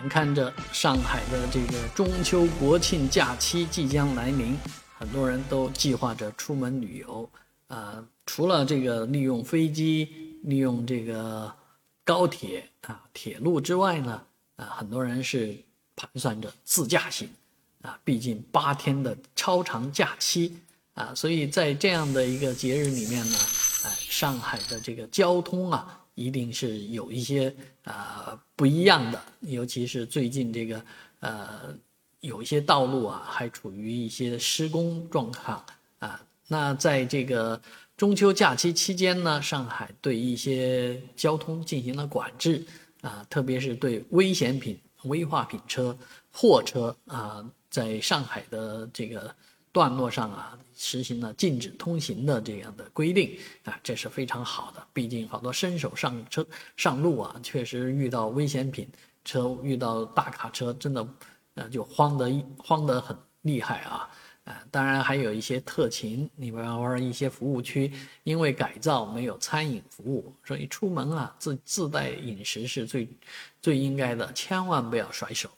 眼看着上海的这个中秋国庆假期即将来临，很多人都计划着出门旅游。啊，除了这个利用飞机、利用这个高铁啊、铁路之外呢，啊，很多人是盘算着自驾行。啊，毕竟八天的超长假期啊，所以在这样的一个节日里面呢，上海的这个交通啊。一定是有一些啊不一样的，尤其是最近这个呃有一些道路啊还处于一些施工状况啊。那在这个中秋假期期间呢，上海对一些交通进行了管制啊，特别是对危险品、危化品车、货车啊，在上海的这个。段落上啊，实行了禁止通行的这样的规定啊，这是非常好的。毕竟好多新手上车上路啊，确实遇到危险品车、遇到大卡车，真的，呃，就慌得慌得很厉害啊！啊，当然还有一些特勤，你比方说一些服务区，因为改造没有餐饮服务，所以出门啊自自带饮食是最最应该的，千万不要甩手。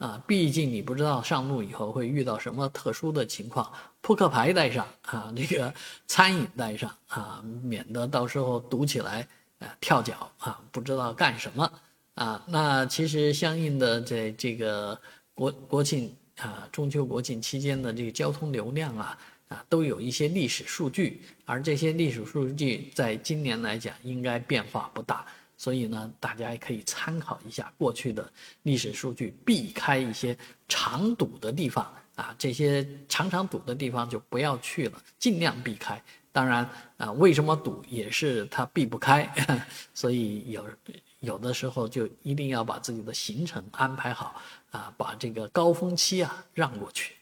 啊，毕竟你不知道上路以后会遇到什么特殊的情况，扑克牌带上啊，这个餐饮带上啊，免得到时候堵起来啊跳脚啊，不知道干什么啊。那其实相应的在这个国国庆啊，中秋国庆期间的这个交通流量啊啊，都有一些历史数据，而这些历史数据在今年来讲应该变化不大。所以呢，大家也可以参考一下过去的历史数据，避开一些常堵的地方啊，这些常常堵的地方就不要去了，尽量避开。当然啊，为什么堵也是它避不开，所以有有的时候就一定要把自己的行程安排好啊，把这个高峰期啊让过去。